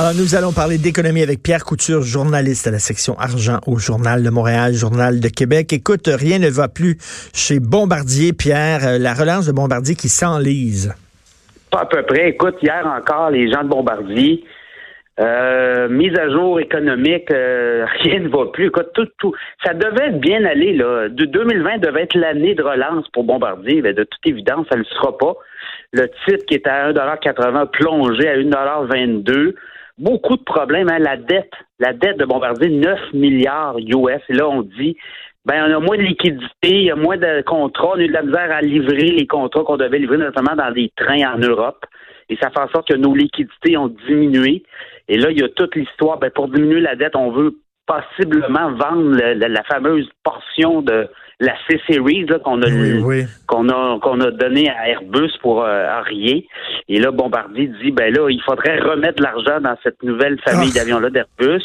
Alors, nous allons parler d'économie avec Pierre Couture, journaliste à la section argent au Journal de Montréal, Journal de Québec. Écoute, rien ne va plus chez Bombardier, Pierre. Euh, la relance de Bombardier qui s'enlise. Pas à peu près. Écoute, hier encore, les gens de Bombardier, euh, mise à jour économique, euh, rien ne va plus. Écoute, tout, tout, ça devait bien aller. Là. De 2020 devait être l'année de relance pour Bombardier. De toute évidence, ça ne le sera pas. Le titre qui était à 1,80 plongé à 1,22 beaucoup de problèmes. Hein. La dette, la dette de Bombardier, 9 milliards US. Et là, on dit, ben, on a moins de liquidité, il y a moins de contrats, on a eu de la misère à livrer les contrats qu'on devait livrer, notamment dans des trains en Europe. Et ça fait en sorte que nos liquidités ont diminué. Et là, il y a toute l'histoire. Ben, pour diminuer la dette, on veut possiblement vendre la fameuse portion de la C-Series qu'on a, qu'on a qu'on a donné à Airbus pour euh. Et là, Bombardier dit ben là, il faudrait remettre l'argent dans cette nouvelle famille ah. d'avions-là d'Airbus.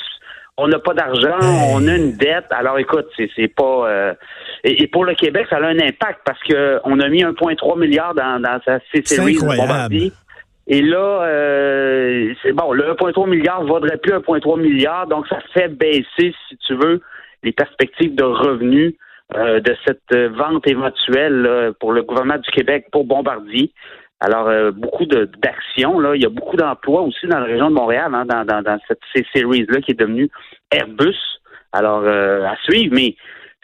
On n'a pas d'argent, on a une dette. Alors écoute, c'est, c'est pas euh, et, pour le Québec, ça a un impact parce que on a mis 1,3 milliard dans, dans sa C-Series Bombardier. Et là, euh, c'est bon, le 1,3 milliard vaudrait plus 1,3 milliard, donc ça fait baisser, si tu veux, les perspectives de revenus euh, de cette vente éventuelle pour le gouvernement du Québec pour Bombardier. Alors, euh, beaucoup d'actions, là. Il y a beaucoup d'emplois aussi dans la région de Montréal, hein, dans, dans, dans cette C-Series-là qui est devenue Airbus. Alors, euh, à suivre, mais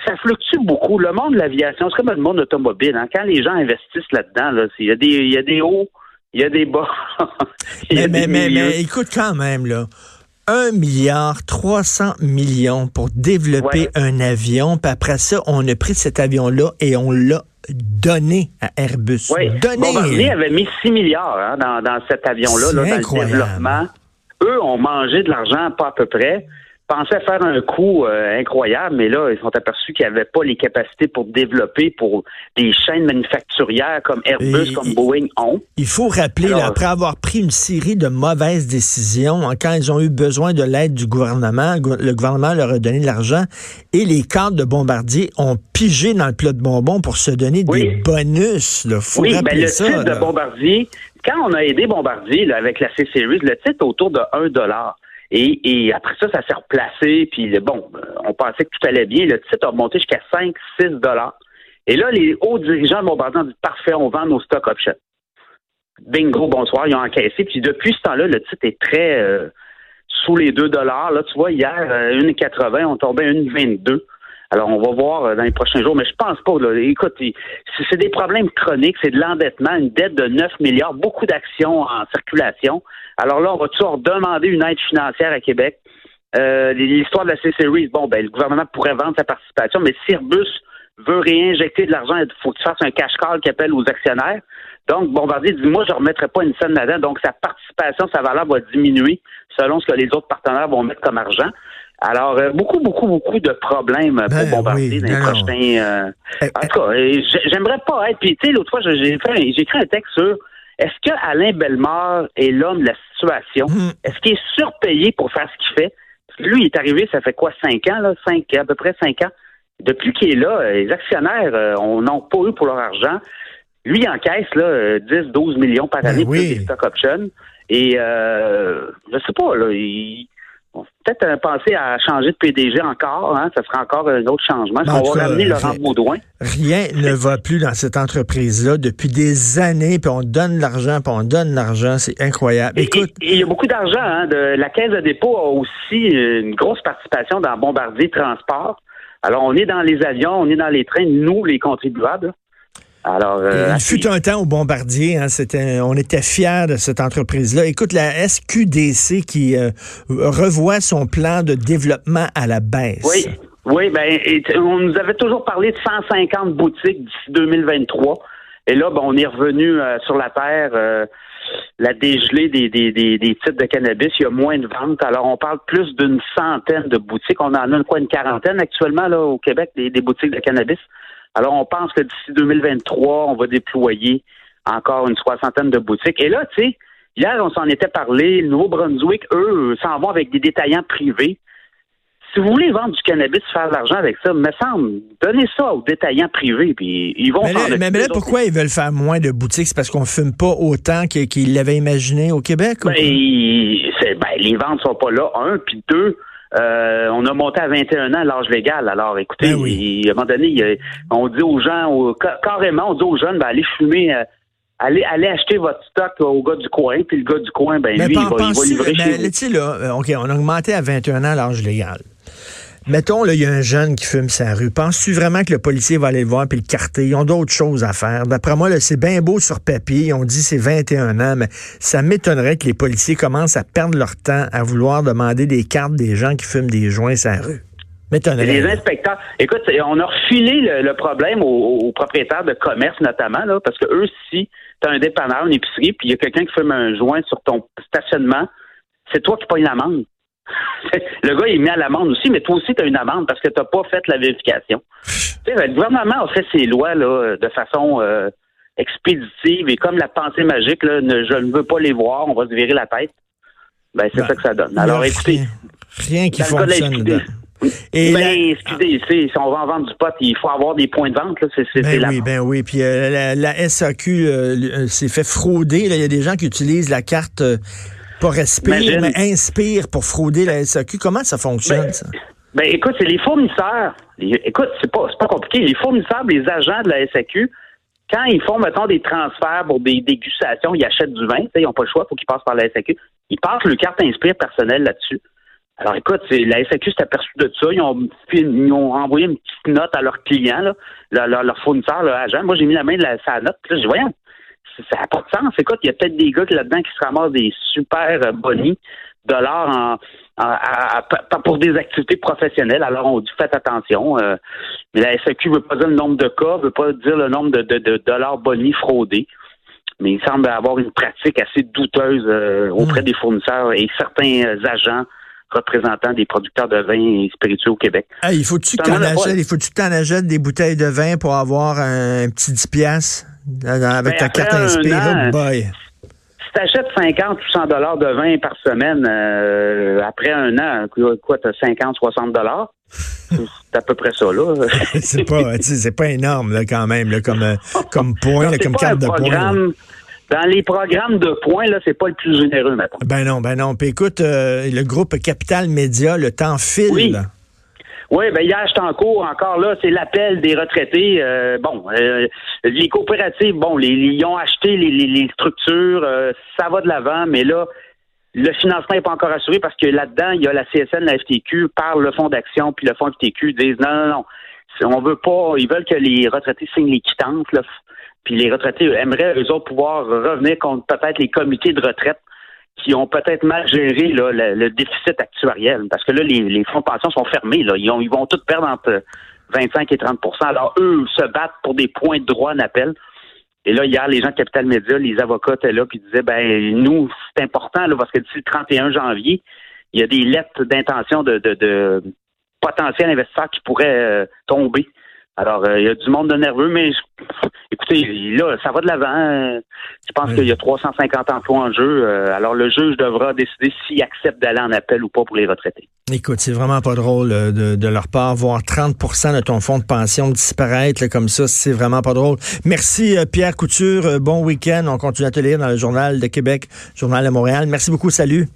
ça fluctue beaucoup. Le monde de l'aviation, c'est comme le monde automobile. Hein. Quand les gens investissent là-dedans, là, il y a des, il y a des hauts, il y a des bas. mais, mais, mais, mais, écoute quand même, là. 1 milliard 300 millions pour développer un avion. Puis après ça, on a pris cet avion-là et on l'a donné à Airbus. Oui. Donné. Bombardier avait mis 6 milliards hein, dans, dans, cet avion-là, là, dans le développement. Eux ont mangé de l'argent pas à peu près pensaient faire un coup euh, incroyable, mais là, ils sont aperçus qu'ils n'avaient pas les capacités pour développer pour des chaînes manufacturières comme Airbus, comme Boeing ont. Il faut rappeler, après avoir pris une série de mauvaises décisions, hein, quand ils ont eu besoin de l'aide du gouvernement, le gouvernement leur a donné de l'argent et les cadres de Bombardier ont pigé dans le plat de bonbons pour se donner des bonus. Là. Faut oui, ben, le ça, titre de Bombardier, quand on a aidé Bombardier avec la C-Series, le titre autour de 1 dollar. Et, après ça, ça s'est replacé. Puis bon, euh, on pensait que tout allait bien. Le titre a monté jusqu'à 5, 6 dollars. Et là, les hauts dirigeants de Bombardier ont dit parfait, on vend nos stock options. Bingo, bonsoir, ils ont encaissé. Puis depuis ce temps-là, le titre est très euh, sous les 2 dollars. Là, tu vois, hier, 1,80, euh, on tombait à 1,22. Alors, on va voir dans les prochains jours, mais je pense pas. Là. Écoute, c'est des problèmes chroniques, c'est de l'endettement, une dette de 9 milliards, beaucoup d'actions en circulation. Alors là, on va toujours demander une aide financière à Québec. Euh, l'histoire de la C-Series, bon, ben, le gouvernement pourrait vendre sa participation, mais si Airbus veut réinjecter de l'argent, il faut que tu fasses un cash call qui appelle aux actionnaires. Donc, Bombardier dit, moi, je ne remettrai pas une scène là-dedans. Donc, sa participation, sa valeur va diminuer selon ce que les autres partenaires vont mettre comme argent. Alors, euh, beaucoup, beaucoup, beaucoup de problèmes pour ben Bombardier dans les prochains... Euh, eh, en tout cas, j'aimerais pas être... Puis, tu sais, l'autre fois, j'ai écrit un texte sur est-ce que Alain Bellemare est l'homme de la situation? Hmm. Est-ce qu'il est surpayé pour faire ce qu'il fait? lui, il est arrivé, ça fait quoi, cinq ans, là? Cinq, à peu près cinq ans? Depuis qu'il est là, les actionnaires euh, on n'ont pas eu pour leur argent. Lui, il encaisse là, 10, 12 millions par ben année pour des stock options. Et euh, je sais pas, là, il, peut-être euh, penser à changer de PDG encore. Hein, ça sera encore un autre changement. On va ramener Laurent Baudouin. Rien ne va plus dans cette entreprise-là depuis des années, puis on donne l'argent, puis on donne l'argent. C'est incroyable. Écoute, il y a beaucoup d'argent. Hein, de, la Caisse de dépôt a aussi une grosse participation dans Bombardier Transport. Alors, on est dans les avions, on est dans les trains, nous, les contribuables. Alors, euh, il fut un temps au Bombardier, hein, c'était, on était fiers de cette entreprise-là. Écoute, la SQDC qui euh, revoit son plan de développement à la baisse. Oui, oui, ben, on nous avait toujours parlé de 150 boutiques d'ici 2023. Et là, ben, on est revenu euh, sur la terre. la dégelée des, des, des, des, titres de cannabis, il y a moins de ventes. Alors, on parle plus d'une centaine de boutiques. On en a quoi, une quarantaine actuellement là au Québec, des, des boutiques de cannabis. Alors, on pense que d'ici 2023, on va déployer encore une soixantaine de boutiques. Et là, tu sais, hier, on s'en était parlé. Le Nouveau-Brunswick, eux, s'en vont avec des détaillants privés si vous voulez vendre du cannabis, faire de l'argent avec ça, me semble, donnez ça aux détaillants privés, puis ils vont Mais là, mais là pourquoi ils veulent faire moins de boutiques? C'est parce qu'on fume pas autant qu'ils l'avaient imaginé au Québec? Ben, ben, les ventes sont pas là, un, puis deux, euh, on a monté à 21 ans l'âge légal. Alors, écoutez, Ben oui. à un moment donné, on dit aux gens, au- carrément, on dit aux jeunes, ben, allez fumer, euh, allez, allez acheter votre stock au gars du coin, puis le gars du coin, ben, lui, il va, il va penses-tu- livrer mais chez vous. là, euh, OK, on a augmenté à 21 ans l'âge légal. Mettons, là, il y a un jeune qui fume sa rue. Penses-tu vraiment que le policier va aller le voir puis le carter? Ils ont d'autres choses à faire. D'après moi, là, c'est bien beau sur papier. On dit c'est 21 ans, mais ça m'étonnerait que les policiers commencent à perdre leur temps à vouloir demander des cartes des gens qui fument des joints sa rue. M'étonnerait. Les inspecteurs, écoute, on a refilé le, le problème aux, aux propriétaires de commerce notamment, là, parce que eux, si tu as un dépanneur, une épicerie, puis il y a quelqu'un qui fume un joint sur ton stationnement, c'est toi qui payes l'amende. le gars, il est mis à l'amende aussi, mais toi aussi, tu as une amende parce que tu n'as pas fait la vérification. le gouvernement a fait ses lois là, de façon euh, expéditive et comme la pensée magique, là, ne- je ne veux pas les voir, on va se virer la tête. Ben, c'est Ben, ça que ça donne. Alors, écoutez, rien, rien qui fonctionne. Et ben, la- excusez, c'est- si on va en vendre du pot, il faut avoir des points de vente. Là. C'est, c'est, c'est Ben la oui, ben oui. Puis euh, la, la SAQ euh, euh, s'est fait frauder. là. Il y a des gens qui utilisent la carte euh, pas Respire, Imagine. mais Inspire pour frauder la SAQ. Comment ça fonctionne, Ben, ça? Ben écoute, c'est les fournisseurs. Écoute, c'est pas, pas compliqué. Les fournisseurs, les agents de la SAQ, quand ils font, mettons, des transferts pour des dégustations, ils achètent du vin, ils n'ont pas le choix, il faut qu'ils passent par la SAQ. Ils passent le carte Inspire personnelle là-dessus. Alors écoute, la SAQ s'est aperçue de ça. Ils ont, ils ont envoyé une petite note à leurs clients, là, leur, leur, leur fournisseur, leur agent. Moi, j'ai mis la main de la, sa note. Puis là, j'ai dit, voyons, ça n'a pas de sens. Écoute, il y a peut-être des gars qui, là-dedans qui se ramassent des super euh, bonnies dollars en, en- à- à- pas pour des activités professionnelles. Alors, on dit faites attention. euh, mais la SAQ ne veut pas dire le nombre de cas, ne veut pas dire le nombre de, de- de dollars bonnies fraudés. Mais il semble avoir une pratique assez douteuse euh, auprès des fournisseurs et certains agents représentants des producteurs de vins et spiritueux au Québec. Hey, il faut-tu t'en achètes des bouteilles de vin pour avoir un, petit 10 piastres? Avec Ben, ta carte Inspire? an, Oh boy. Si tu achètes 50 ou 100 dollars de vin par semaine, euh, après un an, quoi, quoi tu as 50, 60 dollars? C'est à peu près ça, là. c'est pas, c'est pas énorme, là, quand même, là, comme, euh, comme point, Non, là, comme carte de programme- Dans les programmes de points, là, c'est pas le plus généreux, maintenant. Ben non, ben non. Puis écoute, euh, le groupe Capital Média, le temps file. Oui. Oui, ben hier, j'étais en cours encore là, c'est l'appel des retraités. Euh, bon, euh, les coopératives, bon, les, ils ont acheté les, les- les structures, euh, ça va de l'avant, mais là, le financement n'est pas encore assuré parce que là-dedans, il y a la CSN, la FTQ, par le fonds d'action, puis le fonds FTQ disent non, non, non, on veut pas, ils veulent que les retraités signent les quittances, là, puis les retraités aimeraient, eux autres, pouvoir revenir contre peut-être les comités de retraite qui ont peut-être mal géré là, le, le déficit actuariel. Parce que là, les, les fonds de pension sont fermés. Là. Ils, ont- ils vont tous perdre entre 25 et 30% Alors, eux se battent pour des points de droit d'appel. Et là, hier, les gens de Capital Média, les avocats étaient là, puis disaient, ben, nous, c'est important, là, parce que d'ici le 31 janvier, il y a des lettres d'intention de, de, de potentiels investisseurs qui pourraient euh, tomber. Alors, euh, il y a du monde de nerveux, mais je- écoutez, là, ça va de l'avant. Je pense Oui. qu'il y a 350 emplois en jeu. Euh, alors, le juge devra décider s'il accepte d'aller en appel ou pas pour les retraités. Écoute, c'est vraiment pas drôle euh, de, de leur part. Voir 30% de ton fonds de pension disparaître là, comme ça, c'est vraiment pas drôle. Merci, Pierre Couture. Bon week-end. On continue à te lire dans le Journal de Québec, Journal de Montréal. Merci beaucoup. Salut.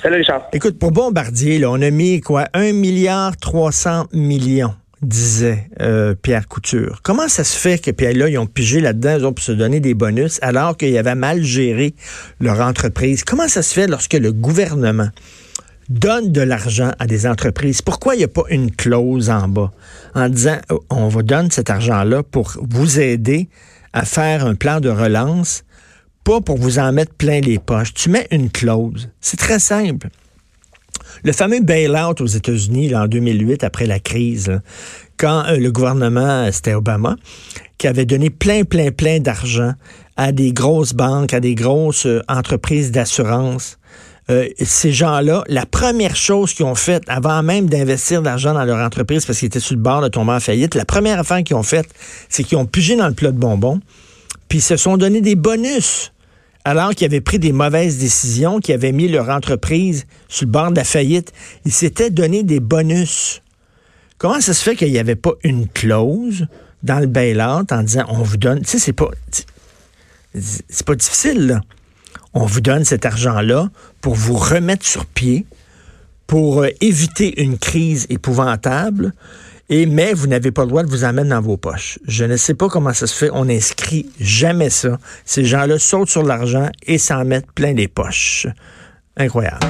Salut, Richard. Écoute, pour Bombardier, là, on a mis quoi? 1 milliard 300 millions, disait euh, Pierre Couture. Comment ça se fait que, puis là, ils ont pigé là-dedans, eux autres, pour se donner des bonus, alors qu'ils avaient mal géré leur entreprise? Comment ça se fait lorsque le gouvernement donne de l'argent à des entreprises? Pourquoi il n'y a pas une clause en bas en disant, oh, on vous donne cet argent-là pour vous aider à faire un plan de relance, pas pour vous en mettre plein les poches? Tu mets une clause. C'est très simple. Le fameux bail-out aux États-Unis en 2008, après la crise, quand euh, le gouvernement, c'était Obama, qui avait donné plein, plein, plein d'argent à des grosses banques, à des grosses euh, entreprises d'assurance. Euh, ces gens-là, la première chose qu'ils ont faite, avant même d'investir de l'argent dans leur entreprise parce qu'ils étaient sur le bord de tomber en faillite, la première affaire qu'ils ont faite, c'est qu'ils ont pigé dans le plat de bonbons, puis ils se sont donné des bonus alors qu'ils avaient pris des mauvaises décisions, qu'ils avaient mis leur entreprise sur le bord de la faillite. Ils s'étaient donné des bonus. Comment ça se fait qu'il n'y avait pas une clause dans le bail-out en disant on vous donne. Tu sais, c'est pas. C'est pas difficile, là. On vous donne cet argent-là pour vous remettre sur pied, pour euh, éviter une crise épouvantable. Et mais vous n'avez pas le droit de vous en mettre dans vos poches. Je ne sais pas comment ça se fait. On n'inscrit jamais ça. Ces gens-là sautent sur l'argent et s'en mettent plein les poches. Incroyable.